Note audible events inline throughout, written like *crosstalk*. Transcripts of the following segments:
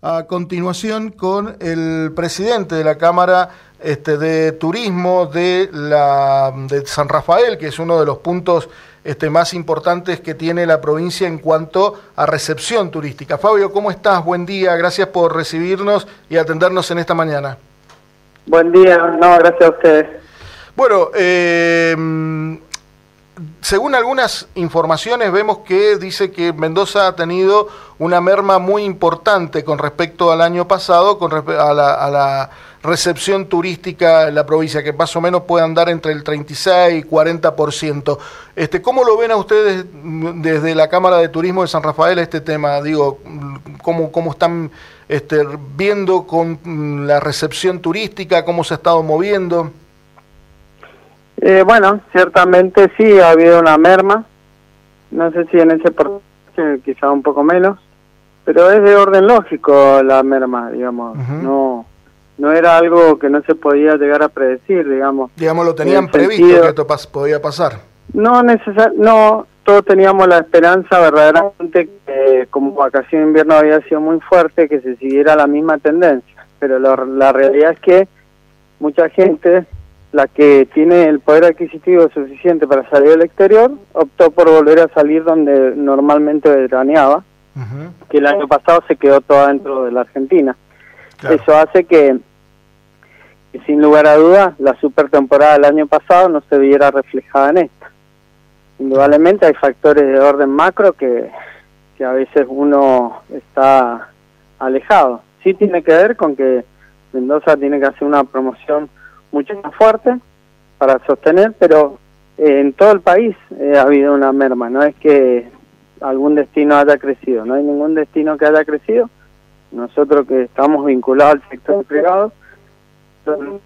a continuación con el presidente de la Cámara este, de Turismo de, la, de San Rafael, que es uno de los puntos este, más importantes que tiene la provincia en cuanto a recepción turística. Fabio, ¿cómo estás? Buen día, gracias por recibirnos y atendernos en esta mañana. Buen día, no, gracias a ustedes. Bueno, eh, según algunas informaciones vemos que dice que Mendoza ha tenido una merma muy importante con respecto al año pasado, con a la, a la recepción turística en la provincia, que más o menos puede andar entre el 36 y 40%. Este, ¿Cómo lo ven a ustedes desde la Cámara de Turismo de San Rafael este tema? Digo, ¿cómo, cómo están este, viendo con la recepción turística? ¿Cómo se ha estado moviendo? Eh, bueno, ciertamente sí ha habido una merma, no sé si en ese porcentaje quizá un poco menos, pero es de orden lógico la merma, digamos, no no era algo que no se podía llegar a predecir, digamos. Digamos, lo tenían previsto que esto podía pasar. No, necesar no, todos teníamos la esperanza verdaderamente que como vacación de invierno había sido muy fuerte, que se siguiera la misma tendencia, pero la realidad es que mucha gente la que tiene el poder adquisitivo suficiente para salir al exterior, optó por volver a salir donde normalmente veraneaba, que el año pasado se quedó todo dentro de la Argentina. Eso hace que, sin lugar a dudas, la super temporada del año pasado no se viera reflejada en esta. Indudablemente hay factores de orden macro que, que a veces uno está alejado. Sí tiene que ver con que Mendoza tiene que hacer una promoción mucho más fuerte para sostener, pero eh, en todo el país eh, ha habido una merma, no es que algún destino haya crecido, no hay ningún destino que haya crecido. Nosotros que estamos vinculados al sector privado, tenemos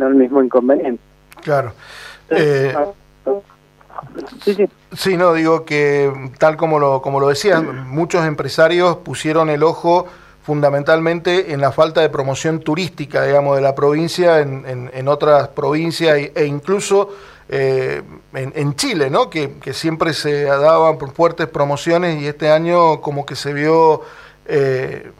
el mismo inconveniente. Claro. Eh, sí, sí. sí, no, digo que tal como lo, como lo decías, muchos empresarios pusieron el ojo fundamentalmente en la falta de promoción turística, digamos, de la provincia en, en, otras provincias e, incluso eh, en, Chile, ¿no? Que, siempre se daban fuertes promociones y este año como que se vio eh,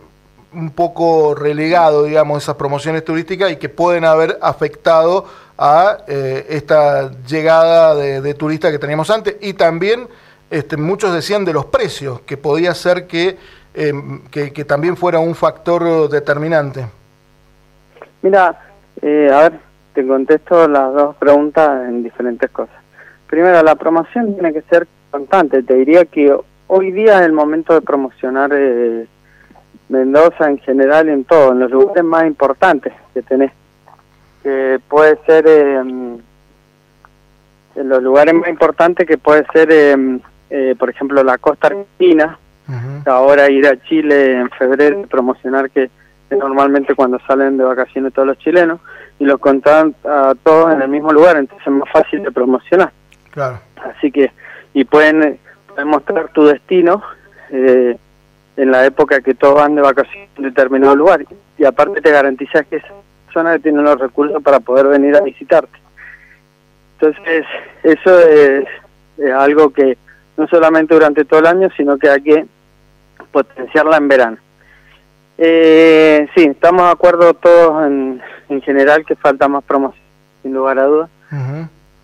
un poco relegado, digamos, esas promociones turísticas y que pueden haber afectado a eh, esta llegada de, de turistas que teníamos antes y también este, muchos decían de los precios, que podía ser que Em, que, también fuera un factor determinante? Mira, eh, a ver, te contesto las dos preguntas en diferentes cosas. Primero, la promoción tiene que ser constante. Te diría que hoy día es el momento de promocionar eh, Mendoza en general en todo, en los lugares más importantes que tenés. Que puede ser em, en los lugares más importantes que puede ser, em, eh, por ejemplo, la costa argentina, Ahora ir a Chile en febrero y promocionar que normalmente cuando salen de vacaciones todos los chilenos y los contan a todos en el mismo lugar, entonces es más fácil de promocionar. Claro. Así que, y pueden, mostrar tu destino eh, en la época que todos van de vacaciones en determinado lugar. Y aparte te garantizas que esa persona tiene los recursos para poder venir a visitarte. Entonces, eso es algo que no solamente durante todo el año, sino que hay que potenciarla en verano. Eh, sí, estamos de acuerdo todos en, en general que falta más promoción, sin lugar a dudas.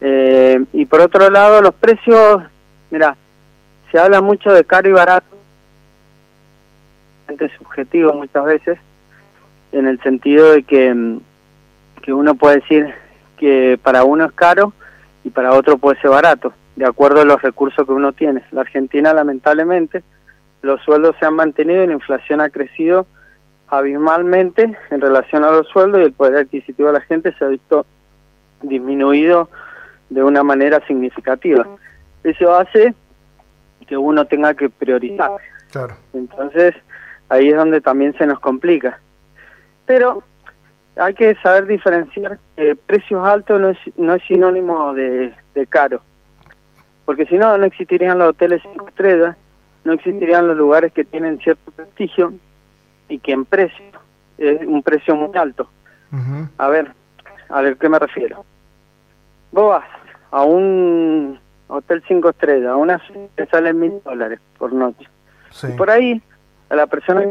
eh, y por otro lado, los precios, mira, se habla mucho de caro y barato, es subjetivo muchas veces, en el sentido de que, que uno puede decir que para uno es caro y para otro puede ser barato de acuerdo a los recursos que uno tiene. La Argentina, lamentablemente, los sueldos se han mantenido y la inflación ha crecido abismalmente en relación a los sueldos y el poder adquisitivo de la gente se ha visto disminuido de una manera significativa. Eso hace que uno tenga que priorizar. Claro. Entonces, ahí es donde también se nos complica. Pero hay que saber diferenciar que precios altos no es, no es sinónimo de, de caro porque si no, no existirían los hoteles cinco estrellas, no existirían los lugares que tienen cierto prestigio y que en precio es un precio muy alto. A ver, a ver qué me refiero. Vos vas a un hotel cinco estrellas, a una que sale mil dólares por noche. Y por ahí, a la persona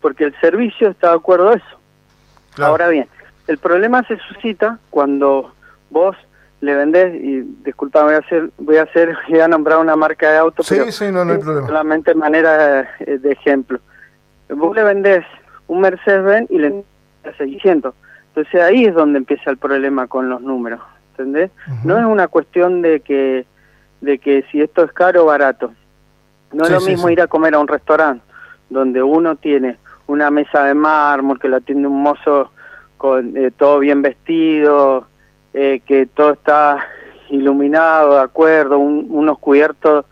porque el servicio está de acuerdo a eso. Ahora bien, el problema se suscita cuando vos le vendés, y disculpa, voy a hacer, voy a hacer, *laughs* voy a nombrar una marca de auto, sí, sí, no, no hay problema. solamente en manera eh, de ejemplo. Vos le vendés un Mercedes-Benz y le vendés 600. Entonces ahí es donde empieza el problema con los números, ¿entendés? No es una cuestión de que, de que si esto es caro o barato. No es lo mismo ir a comer a un restaurante donde uno tiene una mesa de mármol que la atiende un mozo con eh, todo bien vestido, eh, que todo está iluminado, de acuerdo, unos cubiertos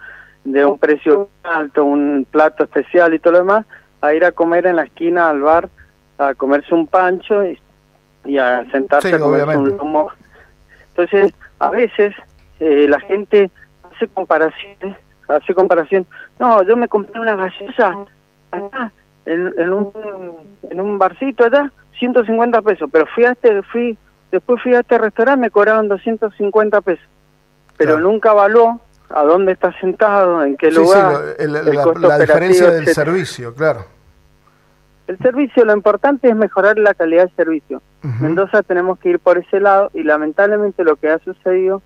de un precio alto, un plato especial y todo lo demás, a ir a comer en la esquina al bar, a comerse un pancho y, a sentarse a comerse un lomo. Entonces, a veces eh, la gente hace comparaciones, hace comparación, no, yo me compré una gaseosa acá, en, en, un, en un barcito allá, 150 pesos, pero fui a este, fui, después fui a este restaurante, me cobraron 250 pesos, pero nunca evaluó a dónde está sentado, en qué lugar. Sí, la, diferencia del servicio, claro. El servicio, lo importante es mejorar la calidad del servicio. Mendoza tenemos que ir por ese lado y lamentablemente lo que ha sucedido,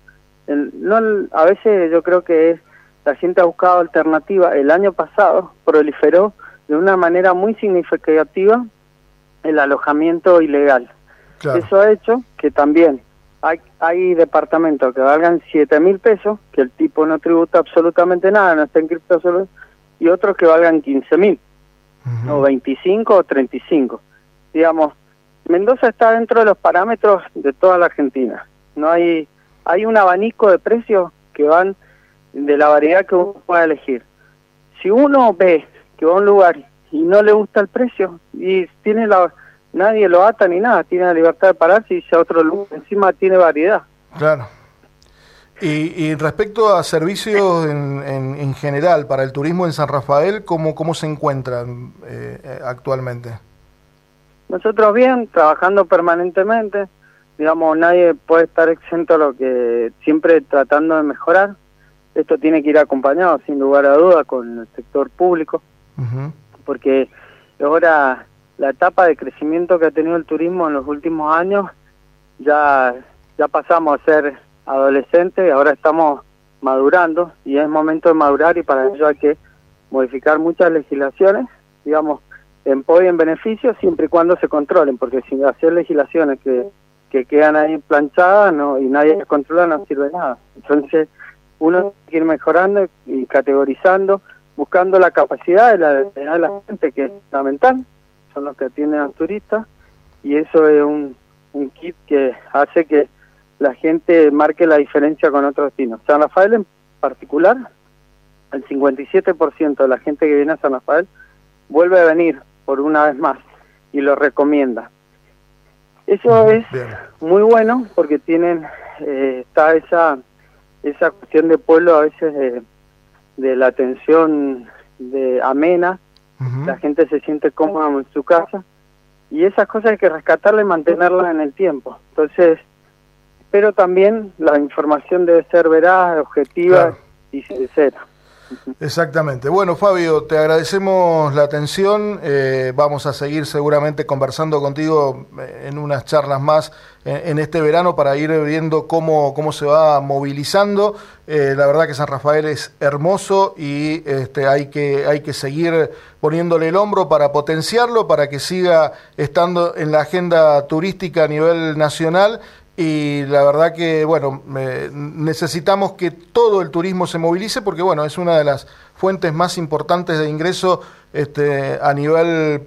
no, a veces yo creo que es, la gente ha buscado alternativa. El año pasado proliferó de una manera muy significativa el alojamiento ilegal. Eso ha hecho que también hay, hay departamentos que valgan 7 mil pesos, que el tipo no tributa absolutamente nada, no está en cripto solo, y otros que valgan 15 mil, o 25 o 35. Digamos, Mendoza está dentro de los parámetros de toda la Argentina. No hay, hay un abanico de precios que van de la variedad que uno pueda elegir. Si uno ve que va a un lugar y no le gusta el precio y tiene la nadie lo ata ni nada, tiene la libertad de pararse y irse a otro lugar, encima tiene variedad. Claro. Y, respecto a servicios en, en, general para el turismo en San Rafael, ¿cómo, cómo se encuentran eh, actualmente? Nosotros bien, trabajando permanentemente, digamos, nadie puede estar exento a lo que siempre tratando de mejorar. Esto tiene que ir acompañado, sin lugar a duda, con el sector público, porque ahora la etapa de crecimiento que ha tenido el turismo en los últimos años, ya, ya pasamos a ser adolescentes y ahora estamos madurando y es momento de madurar y para ello hay que modificar muchas legislaciones, digamos, en pos y en beneficio siempre y cuando se controlen, porque si hacer legislaciones que, que quedan ahí planchadas no, y nadie las controla no sirve nada. Entonces uno tiene que ir mejorando y categorizando, buscando la capacidad de la, de la gente, que es fundamental, son los que atienden a turistas y eso es un, un kit que hace que la gente marque la diferencia con otros destinos. San Rafael en particular, el 57% de la gente que viene a San Rafael vuelve a venir por una vez más y lo recomienda. Eso es muy bueno porque tienen, eh, está esa, esa cuestión de pueblo a veces de, de la atención de amena la gente se siente cómoda en su casa y esas cosas hay que rescatarlas y mantenerlas en el tiempo. Entonces, pero también la información debe ser veraz, objetiva y sincera. Exactamente. Bueno, Fabio, te agradecemos la atención. Eh, vamos a seguir seguramente conversando contigo eh, en unas charlas más eh, en, este verano para ir viendo cómo, cómo se va movilizando. la verdad que San Rafael es hermoso y este, hay, que, hay que seguir poniéndole el hombro para potenciarlo, para que siga estando en la agenda turística a nivel nacional y la verdad que, bueno, necesitamos que todo el turismo se movilice porque, bueno, es una de las fuentes más importantes de ingreso este, a nivel